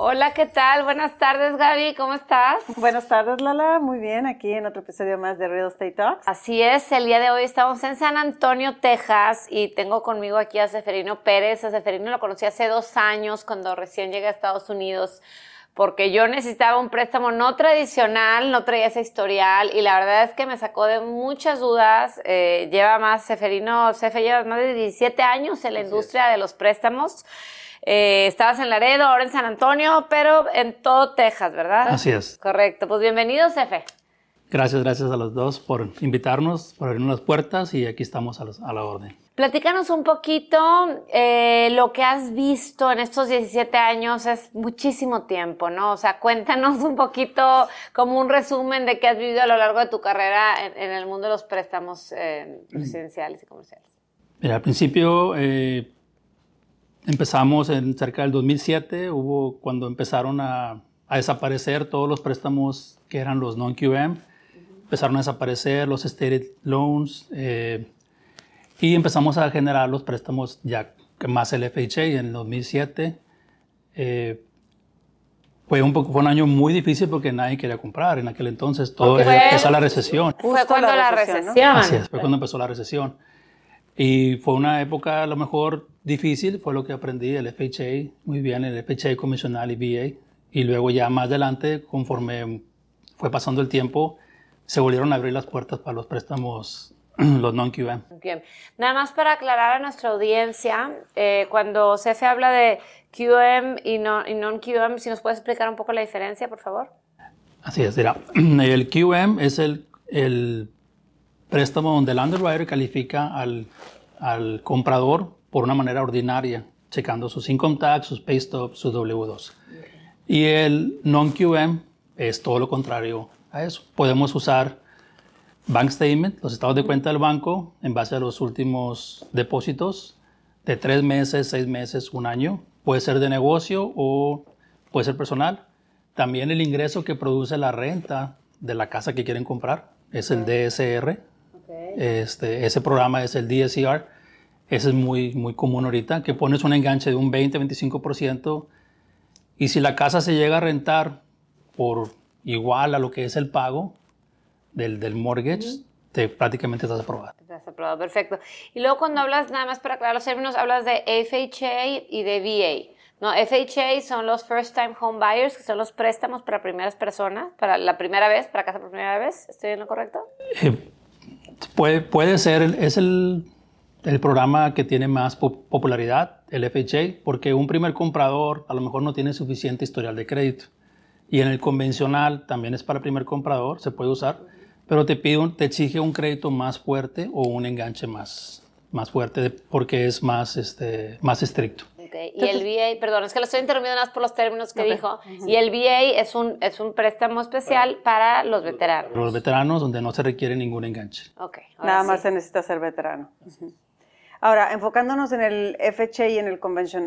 Hola, ¿qué tal? Buenas tardes, Gaby, ¿cómo estás? Buenas tardes, Lala. Muy bien, aquí en otro episodio más de Real Estate Talks. Así es, el día de hoy estamos en San Antonio, Texas, y tengo conmigo aquí a Seferino Pérez. A Seferino lo conocí hace dos años, cuando recién llegué a Estados Unidos, porque yo necesitaba un préstamo no tradicional, no traía ese historial, y la verdad es que me sacó de muchas dudas. Eh, lleva más, Seferino, Sefe lleva más de 17 años en la industria de los préstamos. Eh, estabas en Laredo, ahora en San Antonio, pero en todo Texas, ¿verdad? Así es. Correcto. Pues bienvenido, Cefe. Gracias, gracias a los dos por invitarnos, por abrirnos las puertas y aquí estamos a, los- a la orden. Platícanos un poquito eh, lo que has visto en estos 17 años, es muchísimo tiempo, ¿no? O sea, cuéntanos un poquito como un resumen de qué has vivido a lo largo de tu carrera en, en el mundo de los préstamos eh, residenciales y comerciales. Mira, al principio eh, empezamos en cerca del 2007, hubo cuando empezaron a, a desaparecer todos los préstamos que eran los non-QM, empezaron a desaparecer los stated loans eh, y empezamos a generar los préstamos ya más el FHA en el 2007. eh, fue un, poco, fue un año muy difícil porque nadie quería comprar en aquel entonces. Todo empezó la recesión. Fue cuando la recesión. ¿no? Así es, fue cuando empezó la recesión. Y fue una época a lo mejor difícil, fue lo que aprendí, el FHA, muy bien, el FHA convencional y VA. Y luego ya más adelante, conforme fue pasando el tiempo, se volvieron a abrir las puertas para los préstamos, los non-QM. Bien. Nada más para aclarar a nuestra audiencia, eh, cuando Cefe habla de QM y no- y non-QM, si nos puedes explicar un poco la diferencia, por favor. Así es, mira, el QM es el, el préstamo donde el underwriter califica al, al comprador por una manera ordinaria, checando sus income tax, sus pay stubs, sus W2. Y el non-QM es todo lo contrario a eso. Podemos usar bank statement, los estados de cuenta del banco, en base a los últimos depósitos de tres meses, seis meses, un año. Puede ser de negocio o puede ser personal. También el ingreso que produce la renta de la casa que quieren comprar es el DSR. Este, ese programa es el DSCR. Ese es muy, muy común ahorita, que pones un enganche de un 20-25% y si la casa se llega a rentar por igual a lo que es el pago del, del mortgage, te, prácticamente estás aprobado. Estás aprobado, perfecto. Y luego cuando hablas, nada más para aclarar los términos, hablas de FHA y de VA. No, FHA son los First Time Home Buyers, que son los préstamos para primeras personas, para la primera vez, para casa por primera vez. ¿Estoy en lo correcto? Eh, puede, puede ser, es el, el programa que tiene más po- popularidad, el FHA, porque un primer comprador a lo mejor no tiene suficiente historial de crédito. Y en el convencional también es para primer comprador, se puede usar, pero te pide, un- te exige un crédito más fuerte o un enganche más, más fuerte de- porque es más, este, más estricto. Ok, Y el VA, perdón, es que lo estoy interrumpiendo nada más por los términos que dijo. Y el VA es un, es un préstamo especial para los veteranos. Los veteranos donde no se requiere ningún enganche. Ok, ahora Nada sí. más se necesita ser veterano. Ahora, enfocándonos en el FHA y en el,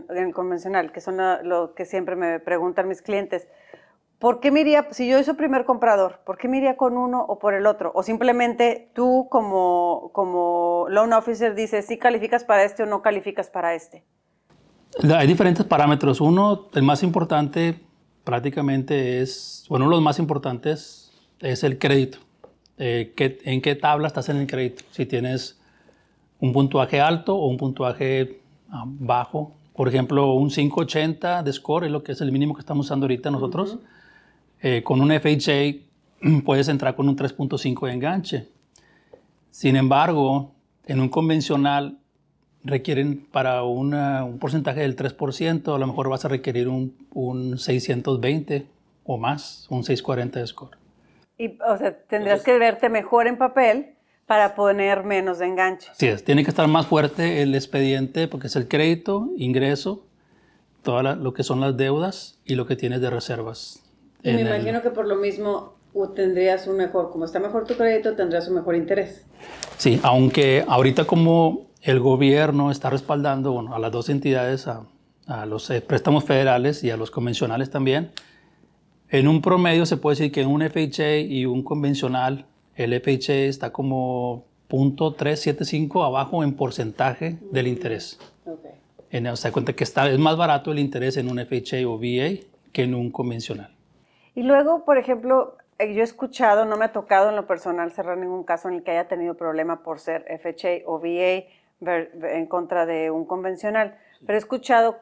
en el convencional, que son lo, lo que siempre me preguntan mis clientes, ¿por qué me iría, si yo soy primer comprador, ¿por qué me iría con uno o por el otro? O simplemente tú como, como loan officer dices si calificas para este o no calificas para este. Hay diferentes parámetros. Uno, el más importante prácticamente es, bueno, uno de los más importantes es el crédito. Eh, ¿qué- ¿En qué tabla estás en el crédito? Si tienes un puntuaje alto o un puntuaje ah, bajo. Por ejemplo, un 580 de score es lo que es el mínimo que estamos usando ahorita nosotros. Eh, con un FHA puedes entrar con un 3.5 de enganche. Sin embargo, en un convencional requieren para una- un porcentaje del 3%, a lo mejor vas a requerir un, un 620 o más, un 640 de score. Y, o sea, tendrías que verte mejor en papel para poner menos de enganche. Sí, es, tiene que estar más fuerte el expediente porque es el crédito, ingreso, todo lo que son las deudas y lo que tienes de reservas. Y me en el- imagino que por lo mismo tendrías un mejor, como está mejor tu crédito, tendrás un mejor interés. Sí, aunque ahorita como el gobierno está respaldando bueno, a las dos entidades, a, a los eh, préstamos federales y a los convencionales también, en un promedio se puede decir que en un FHA y un convencional, el FHA está como 0.375 abajo en porcentaje del interés. Okay. En, o sea, cuenta que está, es más barato el interés en un FHA o VA que en un convencional. Y luego, por ejemplo, eh, yo he escuchado, no me ha tocado en lo personal cerrar ningún caso en el que haya tenido problema por ser FHA o VA en contra de un convencional, pero he escuchado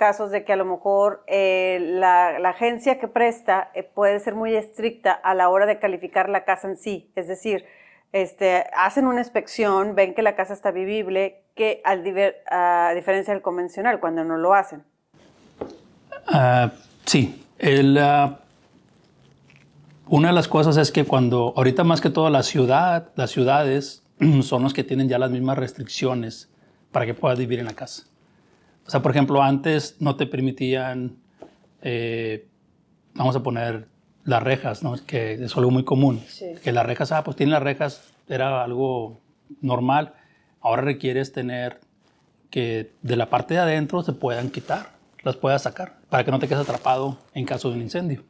casos de que a lo mejor eh, la, agencia que presta eh, puede ser muy estricta a la hora de calificar la casa en sí, es decir, este, hacen una inspección, ven que la casa está vivible, que al diver- a diferencia del convencional, cuando no lo hacen. Ah, sí, el, ah, una de las cosas es que cuando, ahorita más que todo la ciudad, las ciudades son los que tienen ya las mismas restricciones para que puedas vivir en la casa. O sea, por ejemplo, antes no te permitían, eh, vamos a poner las rejas, ¿no? que es algo muy común. Sí. Que las rejas, ah, pues tienen las rejas, era algo normal. Ahora requieres tener que de la parte de adentro se puedan quitar, las puedas sacar, para que no te quedes atrapado en caso de un incendio.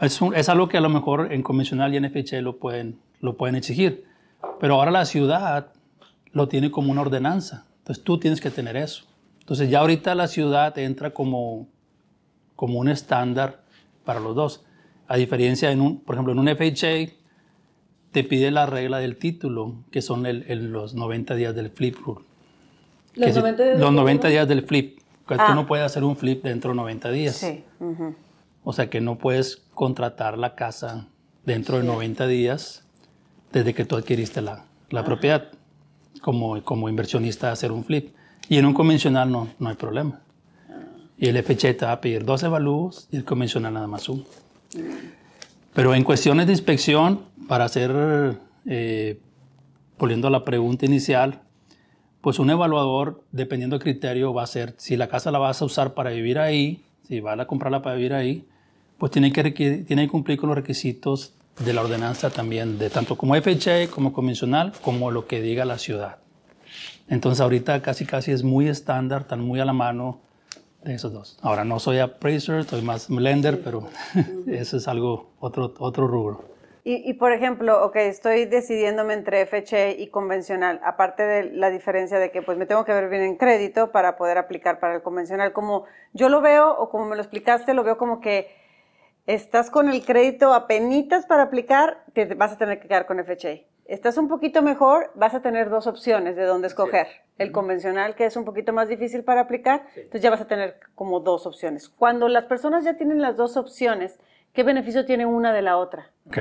Es, un- es algo que a lo mejor en convencional y en FHA lo pueden, lo pueden exigir, pero ahora la ciudad lo tiene como una ordenanza, entonces tú tienes que tener eso. Entonces ya ahorita la ciudad entra como, como un estándar para los dos. A diferencia, en un, por ejemplo, en un FHA te pide la regla del título, que son el- el- los 90 días del flip rule. Los Que si- 90 días los del 90 días del flip. Que Ah. Tú no puedes hacer un flip dentro de 90 días. Sí. O sea que no puedes contratar la casa dentro de 90 días desde que tú adquiriste la, la propiedad como, como inversionista hacer un flip. Y en un convencional no, no hay problema. Y el FHA te va a pedir dos evalúos y el convencional nada más uno. Pero en cuestiones de inspección, para hacer, eh, volviendo a la pregunta inicial, pues un evaluador, dependiendo del criterio, va a ser si la casa la vas a usar para vivir ahí, si vas a comprarla para vivir ahí, pues tiene que, tiene que cumplir con los requisitos de la ordenanza también, de tanto como FHA, como convencional, como lo que diga la ciudad. Entonces ahorita casi casi es muy estándar, tan muy a la mano de esos dos. Ahora no soy appraiser, soy más lender, pero eso es algo, otro, otro rubro. Y, y, por ejemplo, ok, estoy decidiéndome entre FHA y convencional, aparte de la diferencia de que pues me tengo que ver bien en crédito para poder aplicar para el convencional. Como yo lo veo o como me lo explicaste, lo veo como que estás con el crédito apenitas para aplicar, te vas a tener que quedar con FHA. Estás un poquito mejor, vas a tener dos opciones de dónde escoger. El convencional, que es un poquito más difícil para aplicar, entonces ya vas a tener como dos opciones. Cuando las personas ya tienen las dos opciones, ¿qué beneficio tiene una de la otra? Ok.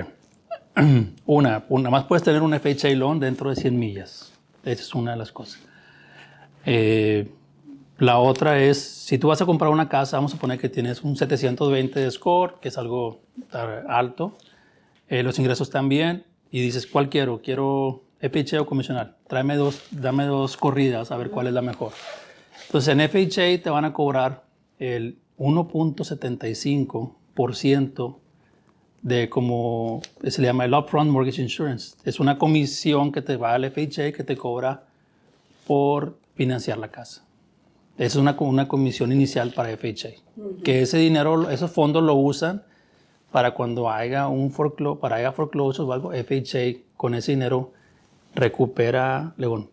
Una, una más puedes tener un FHA loan dentro de 100 millas. Esa es una de las cosas. Eh, la otra es, si tú vas a comprar una casa, vamos a poner que tienes un 720 de score, que es algo alto, eh, los ingresos también, y dices, ¿cuál quiero? ¿Quiero FHA o convencional? Tráeme dos, dame dos corridas a ver cuál es la mejor. Entonces en FHA te van a cobrar el 1.75% de como se le llama el upfront mortgage insurance. Es una comisión que te va al FHA que te cobra por financiar la casa. Esa es una, una comisión inicial para FHA. Que ese dinero, esos fondos lo usan para cuando haya un foreclosure, para haya foreclosure o algo, FHA con ese dinero recupera, luego,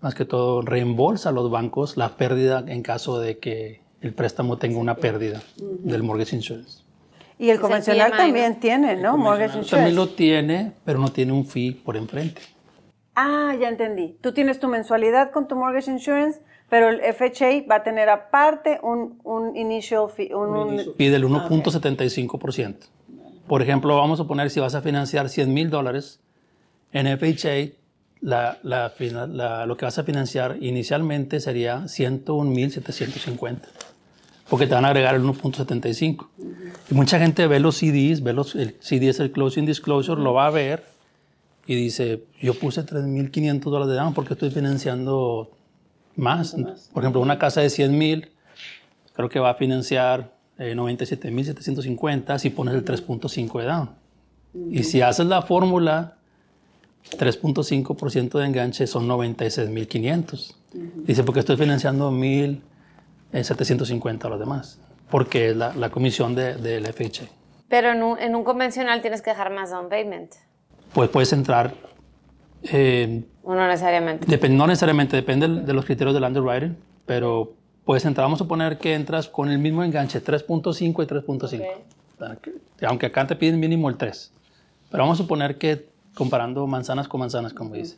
más que todo, reembolsa a los bancos la pérdida en caso de que el préstamo tenga una pérdida del mortgage insurance. Y el convencional también tiene, ¿no? Mortgage También insurance. lo tiene, pero no tiene un fee por enfrente. Ah, ya entendí. Tú tienes tu mensualidad con tu mortgage insurance, pero el FHA va a tener aparte un, un initial fee, un, un- Fee del 1.75%. Por ejemplo, vamos a poner si vas a financiar 100 mil dólares en FHA, la, la la- lo que vas a financiar inicialmente sería 101.750, porque te van a agregar el 1.75. Y mucha gente ve los CDs, ve los, el CD es el Closing Disclosure, lo va a ver y dice, yo puse 3.500 dólares de down porque estoy financiando más. Por ejemplo, una casa de 100 mil, creo que va a financiar eh, 97.750 si pones el 3.5 de down. Y si haces la fórmula, 3.5% de enganche son 96.500. Dice, porque estoy financiando 1.750 a los demás, porque es la, la comisión de- del FHA. Pero en un, en un convencional tienes que dejar más down payment. Pues puedes entrar, eh, no necesariamente. depende, no necesariamente, depende de los criterios del underwriting, pero puedes entrar, vamos a suponer que entras con el mismo enganche, 3.5 y 3.5. Para que- Aunque acá te piden mínimo el 3. Pero vamos a suponer que comparando manzanas con manzanas, como dice.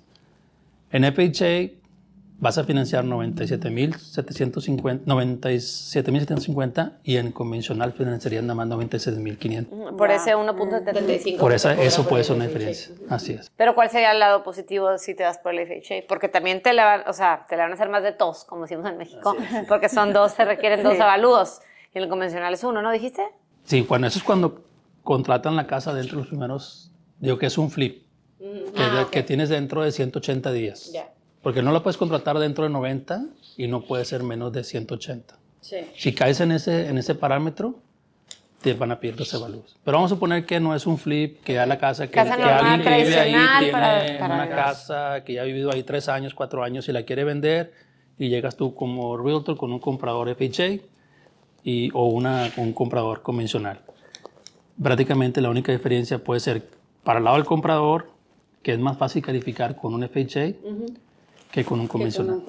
En FHA vas a financiar 97.750 97.750 y en convencional financiarías nada más 96.500. Por ese 1.75. Por eso, eso puede ser una diferencia. Así es. Pero ¿cuál sería el lado positivo si te das por el FHA? Porque también te le van, o sea, te le van a hacer más de tos, como decimos en México, porque son dos, se requieren dos avalúos. Y en el convencional es uno, ¿no dijiste? Sí, bueno, eso es cuando contratan la casa dentro de los primeros, digo que es un flip, que, de- que tienes dentro de 180 días. Ya. Porque no la puedes contratar dentro de 90 y no puede ser menos de 180. Sí. Si caes en ese, en ese parámetro, te van a pedir los evaluados. Pero vamos a suponer que no es un flip, que ya la casa, que, Casa que normal, alguien que vive ahí tiene para- para una los- casa que ya ha vivido ahí tres años, cuatro años y la quiere vender y llegas tú como realtor con un comprador FHA y, o una, un comprador convencional. Prácticamente la única diferencia puede ser para el lado del comprador, que es más fácil calificar con un FHA que con un convencional.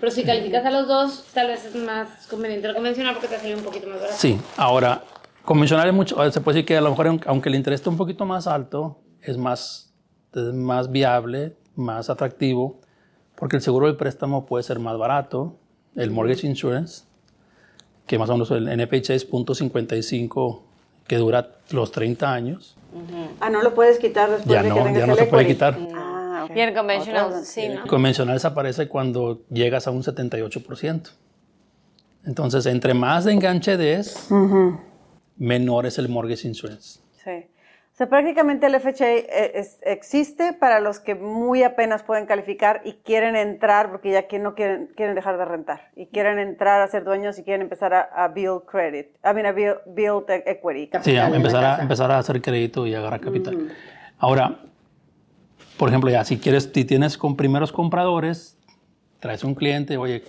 Pero si calificas a los dos, tal vez es más conveniente el convencional porque te sale un poquito más barato. Sí, ahora, convencional es mucho, se puede decir que a lo mejor aunque- el interés esté un poquito más alto, es más, es más viable, más atractivo, porque el seguro del préstamo puede ser más barato, el mortgage insurance, que más o menos el NPH es .55, que dura los 30 años, Ah, no lo puedes quitar después ya de no, que tengas ya no el se puede quitar. Ah, ok. Y en convencional, sí, ¿no? El convencional desaparece cuando llegas a un 78%. Entonces, entre más de enganche des, menor es el mortgage insurance. Sí. O sea, prácticamente el FHA eh, es- existe para los que muy apenas pueden calificar y quieren entrar, porque ya que no quieren, quieren dejar de rentar, y quieren entrar a ser dueños y quieren empezar a, a build credit, I mean, a build, build equity. Sí, a- empezar a, empezar a hacer crédito y agarrar capital. Ahora, por ejemplo, ya si quieres, si tienes con primeros compradores, traes un cliente, oye,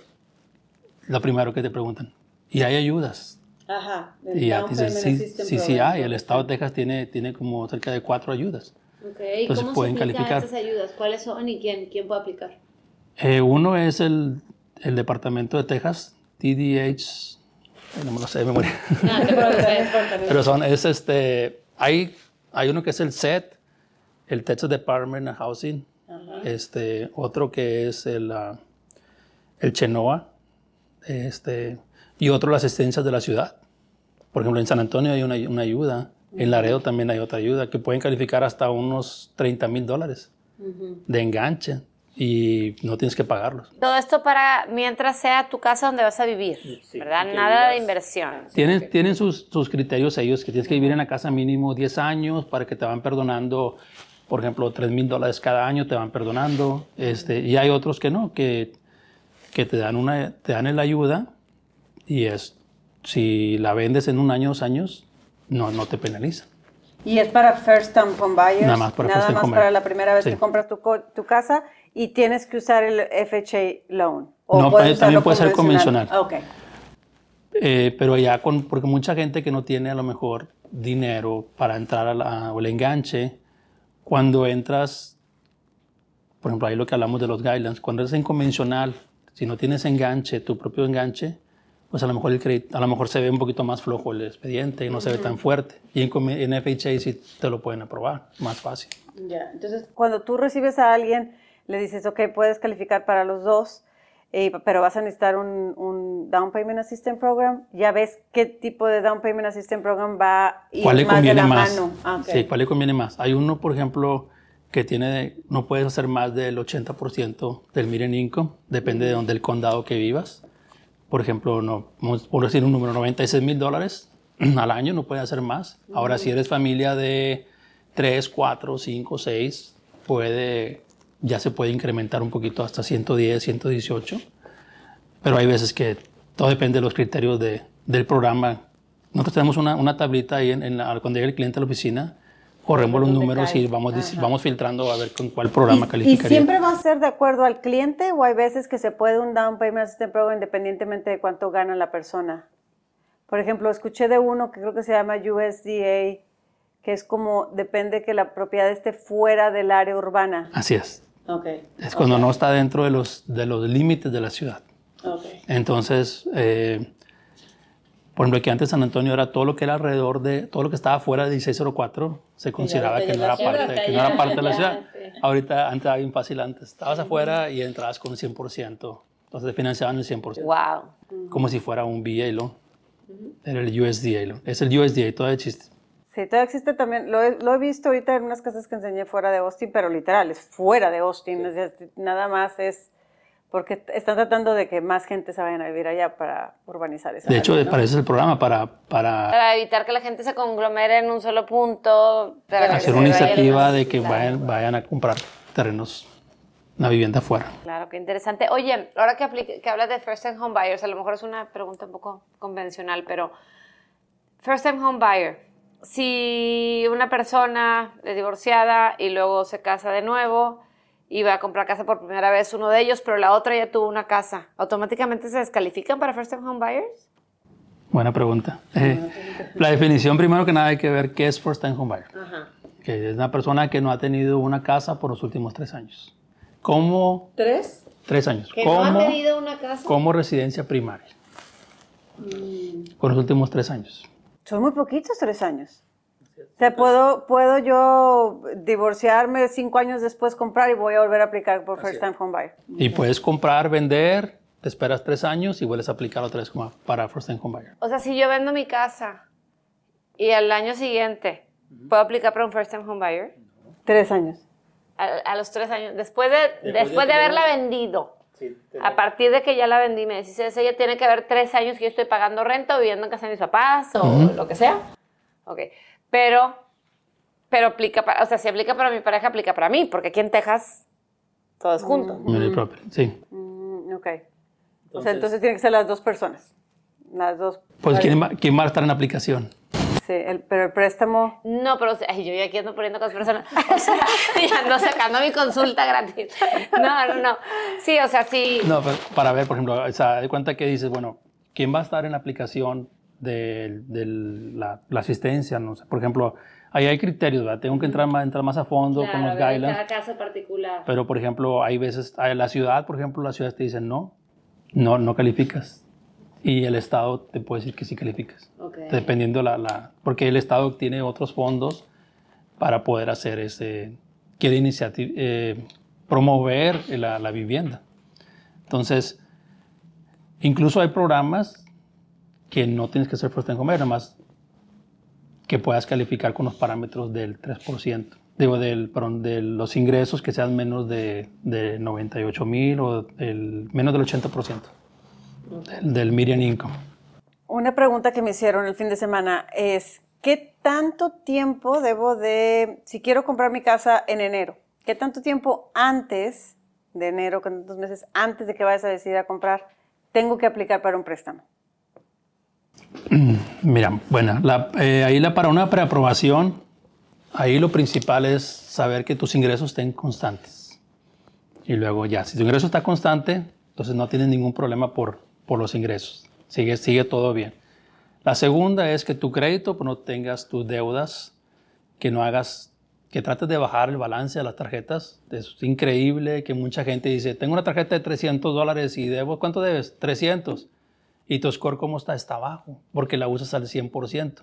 lo primero que te preguntan, ¿y hay ayudas? Ajá. Y ya dices, sí, sí, sí hay. El estado de Texas tiene, tiene como cerca de cuatro ayudas. Ok, ¿y Entonces cómo pueden se calificar. estas ayudas? ¿Cuáles son y quién, quién puede aplicar? Eh, uno es el, el Departamento de Texas, TDH, no me lo sé de memoria. No, te preocupes. Pero son, es este, hay, hay uno que es el SET, el Texas Department of Housing, este, otro que es el, ah, el Chenoa, este, y otro las asistencias de la ciudad. Por ejemplo, en San Antonio hay una, una ayuda, en Laredo también hay otra ayuda, que pueden calificar hasta unos 30 mil dólares de enganche y no tienes que pagarlos. Todo esto para mientras sea tu casa donde vas a vivir, ¿verdad? Nada de inversión. Tienen, tienen sus, sus criterios ellos, que tienes que vivir en la casa mínimo 10 años para que te van perdonando, por ejemplo, 3 mil dólares cada año te van perdonando. Este, y hay otros que no, que, que te, dan una, te dan la ayuda y es, si la vendes en un año, dos años, no, no te penalizan. Y es para first time home buyers. Nada más para Nada first time más para la primera vez Sí. que compras tu, tu casa. y tienes que usar el FHA loan. no, puedes también puede ser convencional. Ok. Eh, pero ya con, porque mucha gente que no tiene a lo mejor dinero para entrar a la, o el enganche, cuando entras, por ejemplo, ahí lo que hablamos de los guidelines, cuando eres en convencional, si no tienes enganche, tu propio enganche, pues a lo mejor el crédito, a lo mejor se ve un poquito más flojo el expediente y no se ve tan fuerte. Y en, en FHA sí te lo pueden aprobar, más fácil. Ya, entonces cuando tú recibes a alguien, le dices, ok, puedes calificar para los dos, eh, pero vas a necesitar un, un, Down Payment Assistance Program, ya ves qué tipo de Down Payment Assistance Program va a ir ¿Cuál le más conviene de la más? mano. Ah, Sí, ¿cuál le conviene más? Hay uno, por ejemplo, que tiene, no puedes hacer más del 80% del median income, depende de donde el condado que vivas. Por ejemplo, no, por decir un número, 96 mil dólares al año, no puedes hacer más. Ahora, si eres familia de 3, 4, 5, 6, puede, ya se puede incrementar un poquito hasta 110, 118. Pero hay veces que todo depende de los criterios de, del programa. Nosotros tenemos una, una tablita ahí en, en la- cuando llega el cliente a la oficina, corremos los números y vamos, vamos filtrando a ver con cuál programa ¿Y, y calificaría. siempre va a ser de acuerdo al cliente o hay veces que se puede un Down Payment Assistance Program independientemente de cuánto gana la persona? Por ejemplo, escuché de uno que creo que se llama USDA, que es como, depende que la propiedad esté fuera del área urbana. Así es. Okay. Es cuando no está dentro de los, de los límites de la ciudad. Okay. Entonces, eh, por ejemplo, que antes San Antonio era todo lo que era alrededor de, todo lo que estaba fuera de 1604, se consideraba que no, era parte, que no era parte de la ciudad. Ahorita, antes era bien fácil antes. Estabas afuera y entrabas con 100%. Entonces te financiaban el 100%. Wow. Como si fuera un VA loan. Era el USDA loan. Es el USDA, todavía existe. Sí, todavía existe también, lo he, lo he visto ahorita en unas casas que enseñé fuera de Austin, pero literal, es fuera de Austin, es decir, nada más es porque están tratando de que más gente se vayan a vivir allá para urbanizar esa De hecho, área, ¿no? para eso es el programa, para, para Para evitar que la gente se conglomere en un solo punto. para que hacer se una vaya iniciativa de que Claro. vayan, vayan a comprar terrenos, una vivienda afuera. Claro, qué interesante. Oye, ahora que, aplique- que hablas de First Time Home Buyers, a lo mejor es una pregunta un poco convencional, pero First Time Home Buyer, si una persona es divorciada y luego se casa de nuevo y va a comprar casa por primera vez uno de ellos, pero la otra ya tuvo una casa, ¿automáticamente se descalifican para First Time Home Buyers? Buena pregunta. Eh, la definición, primero que nada, hay que ver qué es first time home buyer. Que es una persona que no ha tenido una casa por los últimos tres años. ¿Cómo? ¿Tres? Tres años. Que ¿Cómo, no ha tenido una casa. como residencia primaria. Por los últimos tres años. Son muy poquitos tres años. O sea, ¿puedo, puedo yo divorciarme cinco años después, comprar y voy a volver a aplicar por First Time Home Buyer. Y puedes comprar, vender, te esperas tres años y vuelves a aplicar otra vez como para first time home buyer. O sea, si yo vendo mi casa y al año siguiente puedo aplicar para un First Time Home Buyer, Tres años. a, a los tres años, después de, después de haberla vendido, a partir de que ya la vendí, me decís, ella tiene que haber tres años que yo estoy pagando renta o viviendo en casa de mis papás o lo que sea. Ok, pero, pero aplica para, o sea, si aplica para mi pareja, aplica para mí, porque aquí en Texas todo es junto. Property, Sí. Mm, ok. o sea, entonces tienen que ser las dos personas. Las dos. Pues ¿quién va, quién va a estar en la aplicación? Sí, el- pero el préstamo. No, pero o sea, yo ya aquí ando poniendo cosas personas. O sea, ya ando sacando mi consulta gratis. No, no, no. Sí, o sea, sí. No, pero para ver, por ejemplo, o sea, de cuenta que dices, bueno, ¿quién va a estar en la aplicación de, de la, la asistencia? No sé, por ejemplo, ahí hay criterios, ¿verdad? Tengo que entrar más, entrar más a fondo con los guidelines. caso particular. Pero, por ejemplo, hay veces, la ciudad, por ejemplo, la ciudad te dice no, no, no calificas. Y el Estado te puede decir que sí calificas. Ok. Dependiendo la, la... Porque el Estado tiene otros fondos para poder hacer ese... Quiere iniciativa, eh, promover la, la vivienda. Entonces, incluso hay programas que no tienes que ser first time homebuyer, nada más que puedas calificar con los parámetros del 3%. Digo, del, perdón, de los ingresos que sean menos de, de 98 mil o el, menos del 80% del, del median income. Una pregunta que me hicieron el fin de semana es, ¿qué tanto tiempo debo de, si quiero comprar mi casa en enero, qué tanto tiempo antes de enero, cuántos meses antes de que vayas a decidir a comprar, tengo que aplicar para un préstamo? Mira, bueno, la- eh, ahí la, para una preaprobación, ahí lo principal es saber que tus ingresos estén constantes. Y luego ya, si tu ingreso está constante, entonces no tienes ningún problema por, por los ingresos. Sigue, sigue todo bien. La segunda es que tu crédito pues, no tengas tus deudas, que no hagas, que trates de bajar el balance de las tarjetas. Es increíble que mucha gente dice, tengo una tarjeta de 300 dólares y debo, ¿cuánto debes? 300. Y tu score, ¿cómo está? Está bajo, porque la usas al 100%.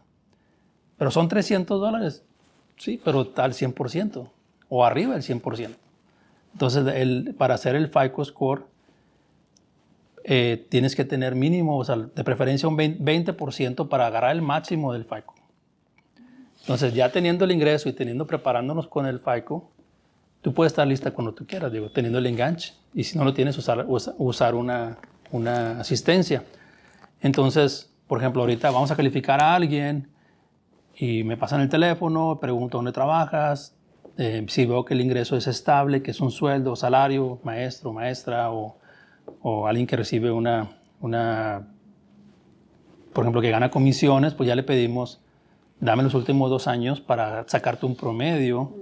Pero son 300 dólares. Sí, pero está al 100% o arriba del 100%. Entonces, el, para hacer el FICO score, eh, tienes que tener mínimo, o sea, de preferencia un 20% para agarrar el máximo del FICO. Entonces, ya teniendo el ingreso y teniendo preparándonos con el FICO, tú puedes estar lista cuando tú quieras, digo, teniendo el enganche. Y si no lo tienes, usar, usar una, una asistencia. Entonces, por ejemplo, ahorita vamos a calificar a alguien y me pasan el teléfono, pregunto dónde trabajas, eh, si veo que el ingreso es estable, que es un sueldo, salario, maestro, maestra o, o alguien que recibe una, una, por ejemplo, que gana comisiones, pues ya le pedimos, dame los últimos dos años para sacarte un promedio.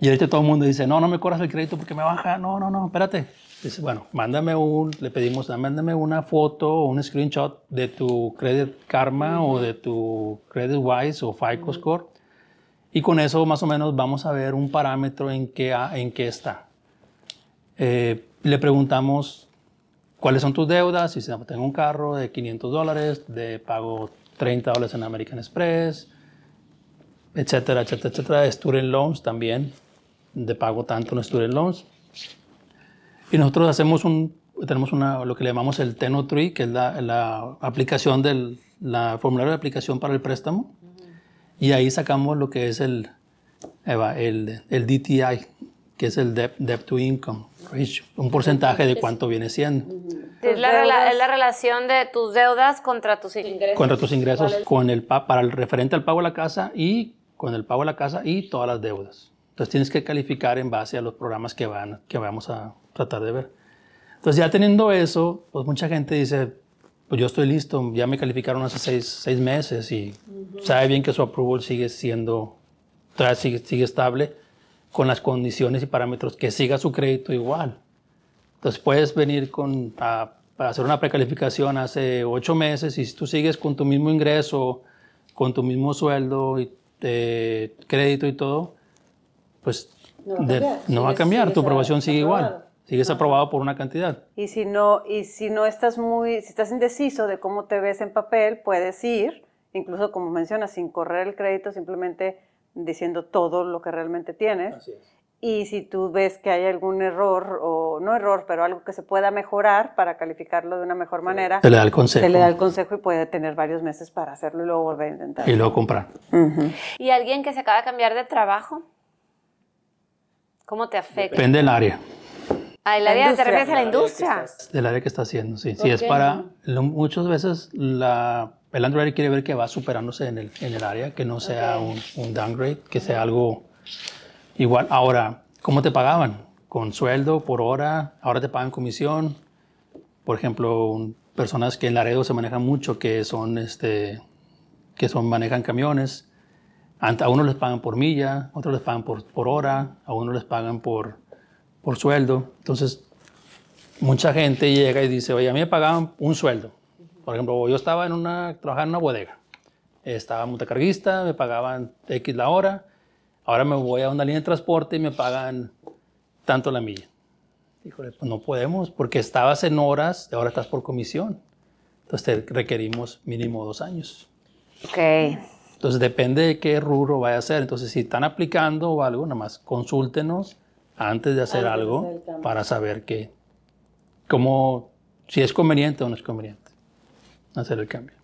Y ahorita todo el mundo dice, no, no me corras el crédito porque me baja. No, no, no, espérate. Dice, bueno, mándame un, le pedimos, mándame una foto o un screenshot de tu Credit Karma o de tu Credit Wise o FICO Score. Y con eso más o menos vamos a ver un parámetro en qué, en qué está. Eh, le preguntamos cuáles son tus deudas, si tengo un carro de 500 dólares, de pago 30 dólares en American Express, etcétera, etcétera, etcétera. Student loans también, de pago tanto en student loans. Y nosotros hacemos un, tenemos una, lo que le llamamos el Teno Tree, que es la, la aplicación del la formulario de aplicación para el préstamo. Y ahí sacamos lo que es el, el, el DTI, que es el debt, to income un porcentaje de cuánto viene siendo. Es la, es la, relación de tus deudas contra tus ingresos. Contra tus ingresos, con el, para el referente al pago de la casa y con el pago de la casa y todas las deudas. Entonces tienes que calificar en base a los programas que, van, que vamos a, tratar de ver. Entonces ya teniendo eso, pues mucha gente dice, pues yo estoy listo, ya me calificaron hace seis, seis meses y sabe bien que su approval sigue siendo, sigue, sigue estable con las condiciones y parámetros que siga su crédito igual. Entonces puedes venir con, a, para hacer una precalificación hace ocho meses y si tú sigues con tu mismo ingreso, con tu mismo sueldo y eh, crédito y todo, pues no va a cambiar, tu aprobación sigue igual. Sigues aprobado por una cantidad. Y si no, y si no estás muy, si estás indeciso de cómo te ves en papel, puedes ir, incluso como mencionas, sin correr el crédito, simplemente diciendo todo lo que realmente tienes. Así es. Y si tú ves que hay algún error, o no error, pero algo que se pueda mejorar para calificarlo de una mejor manera, se le da el consejo. Se le da el consejo y puede tener varios meses para hacerlo y luego volver a intentar. Y luego comprar. ¿Y alguien que se acaba de cambiar de trabajo? ¿Cómo te afecta? Depende del área. Ah, el área te refieres a la industria. Del área que está haciendo, sí. Si es para, muchas veces la, el underwriter quiere ver que va superándose en el, en el área, que no sea un, un, downgrade, que sea algo igual. Ahora, ¿cómo te pagaban? Con sueldo, por hora, ahora te pagan comisión. Por ejemplo, personas que en Laredo se manejan mucho, que son, este, que son, manejan camiones. A unos les pagan por milla, a otros les pagan por, por hora, a unos les pagan por, por sueldo. Entonces, mucha gente llega y dice, oye, a mí me pagaban un sueldo. Por ejemplo, yo estaba en una, trabajaba en una bodega. Estaba montacarguista, me pagaban X la hora. Ahora me voy a una línea de transporte y me pagan tanto la milla. Híjole, pues no podemos, porque estabas en horas y ahora estás por comisión. Entonces te requerimos mínimo dos años. Ok. Entonces depende de qué rubro vaya a ser. Entonces si están aplicando o algo, nada más consúltenos antes de hacer algo para saber que, cómo, si es conveniente o no es conveniente hacer el cambio.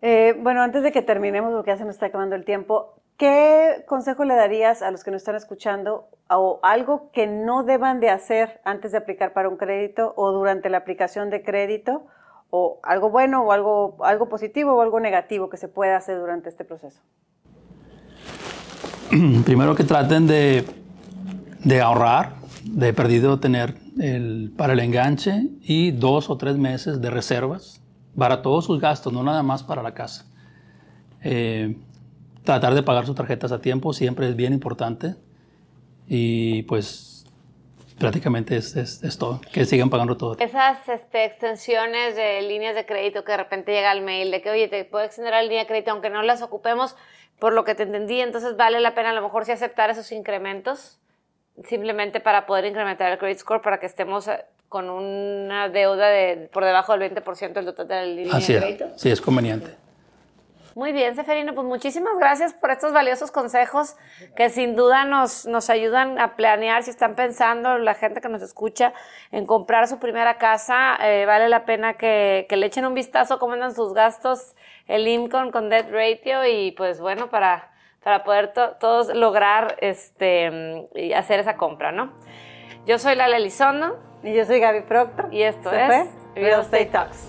Eh, bueno, antes de que terminemos, porque ya se nos está acabando el tiempo, ¿qué consejo le darías a los que nos están escuchando o algo que no deban de hacer antes de aplicar para un crédito o durante la aplicación de crédito? o algo bueno o algo, algo positivo o algo negativo que se pueda hacer durante este proceso? Primero que traten de de ahorrar, de perdido tener el, para el enganche y dos o tres meses de reservas para todos sus gastos, no nada más para la casa. Eh, tratar de pagar sus tarjetas a tiempo siempre es bien importante y pues prácticamente es, es, es todo, que sigan pagando todo. Esas este, extensiones de líneas de crédito que de repente llega el mail de que, oye, te puedo extender la línea de crédito aunque no las ocupemos, por lo que te entendí, entonces vale la pena a lo mejor sí aceptar esos incrementos simplemente para poder incrementar el credit score para que estemos eh, con una deuda de por debajo del 20% del total de la línea Así de es, crédito. sí, es conveniente. Muy bien, Seferino, pues muchísimas gracias por estos valiosos consejos que sin duda nos, nos ayudan a planear si están pensando, la gente que nos escucha, en comprar su primera casa, eh, vale la pena que, que le echen un vistazo cómo andan sus gastos, el income con debt ratio y pues bueno, para, para poder to- todos lograr este, y hacer esa compra, ¿no? Yo soy Lala Elizondo Y yo soy Gaby Proctor. y esto ¿Se es? Real Estate Talks.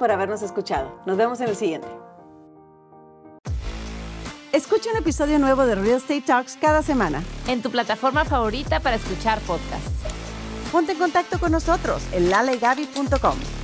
por habernos escuchado. Nos vemos en el siguiente. Escucha un episodio nuevo de Real Estate Talks cada semana. En tu plataforma favorita para escuchar podcasts. Ponte en contacto con nosotros en lalegaby.com.